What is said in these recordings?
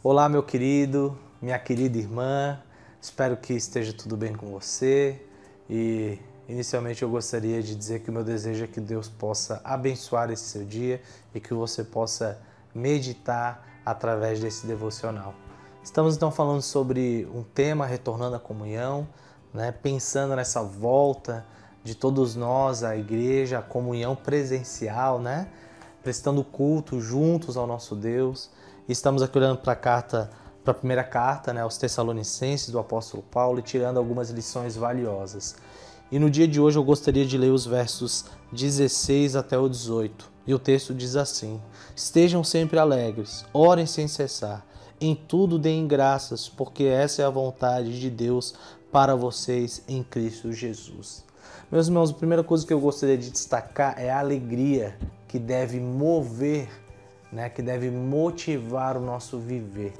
Olá, meu querido, minha querida irmã, espero que esteja tudo bem com você e inicialmente eu gostaria de dizer que o meu desejo é que Deus possa abençoar esse seu dia e que você possa meditar através desse devocional. Estamos então falando sobre um tema retornando à comunhão, né? pensando nessa volta de todos nós à igreja, a comunhão presencial, né? prestando culto juntos ao nosso Deus. Estamos aqui olhando para a carta, para a primeira carta, né, aos Tessalonicenses do apóstolo Paulo e tirando algumas lições valiosas. E no dia de hoje eu gostaria de ler os versos 16 até o 18. E o texto diz assim: Estejam sempre alegres, orem sem cessar, em tudo deem graças, porque essa é a vontade de Deus para vocês em Cristo Jesus. Meus irmãos, a primeira coisa que eu gostaria de destacar é a alegria que deve mover, né, que deve motivar o nosso viver.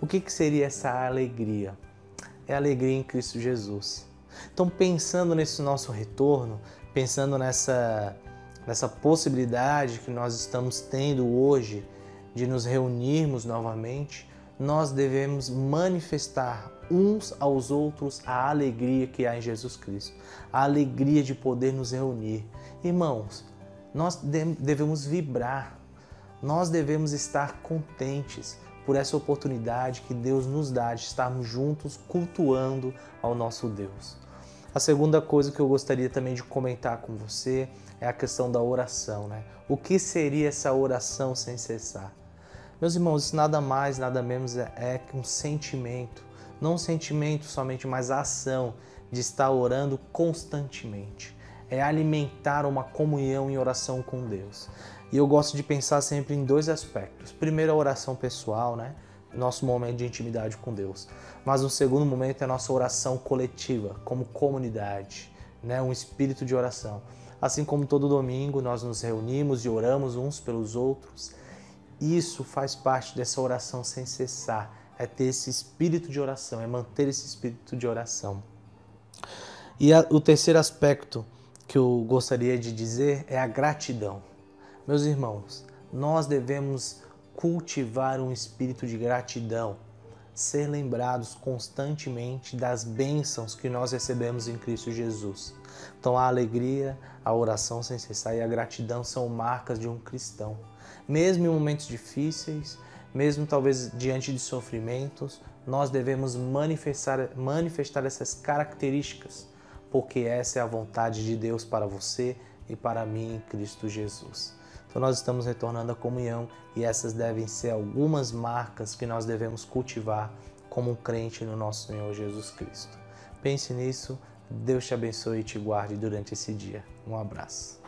O que, que seria essa alegria? É a alegria em Cristo Jesus. Então, pensando nesse nosso retorno, pensando nessa, nessa possibilidade que nós estamos tendo hoje de nos reunirmos novamente, nós devemos manifestar uns aos outros a alegria que há em Jesus Cristo, a alegria de poder nos reunir. Irmãos, nós devemos vibrar, nós devemos estar contentes por essa oportunidade que Deus nos dá de estarmos juntos cultuando ao nosso Deus. A segunda coisa que eu gostaria também de comentar com você é a questão da oração, né? O que seria essa oração sem cessar? Meus irmãos, isso nada mais, nada menos é, é que um sentimento, não um sentimento somente, mas a ação de estar orando constantemente. É alimentar uma comunhão em oração com Deus. E eu gosto de pensar sempre em dois aspectos. Primeiro, a oração pessoal, né? Nosso momento de intimidade com Deus. Mas o segundo momento é a nossa oração coletiva, como comunidade, né? Um espírito de oração. Assim como todo domingo nós nos reunimos e oramos uns pelos outros isso faz parte dessa oração sem cessar, é ter esse espírito de oração, é manter esse espírito de oração. E a, o terceiro aspecto que eu gostaria de dizer é a gratidão. Meus irmãos, nós devemos cultivar um espírito de gratidão, ser lembrados constantemente das bênçãos que nós recebemos em Cristo Jesus. Então, a alegria, a oração sem cessar e a gratidão são marcas de um cristão mesmo em momentos difíceis, mesmo talvez diante de sofrimentos, nós devemos manifestar, manifestar essas características, porque essa é a vontade de Deus para você e para mim em Cristo Jesus. Então nós estamos retornando à comunhão e essas devem ser algumas marcas que nós devemos cultivar como crente no nosso Senhor Jesus Cristo. Pense nisso, Deus te abençoe e te guarde durante esse dia. Um abraço.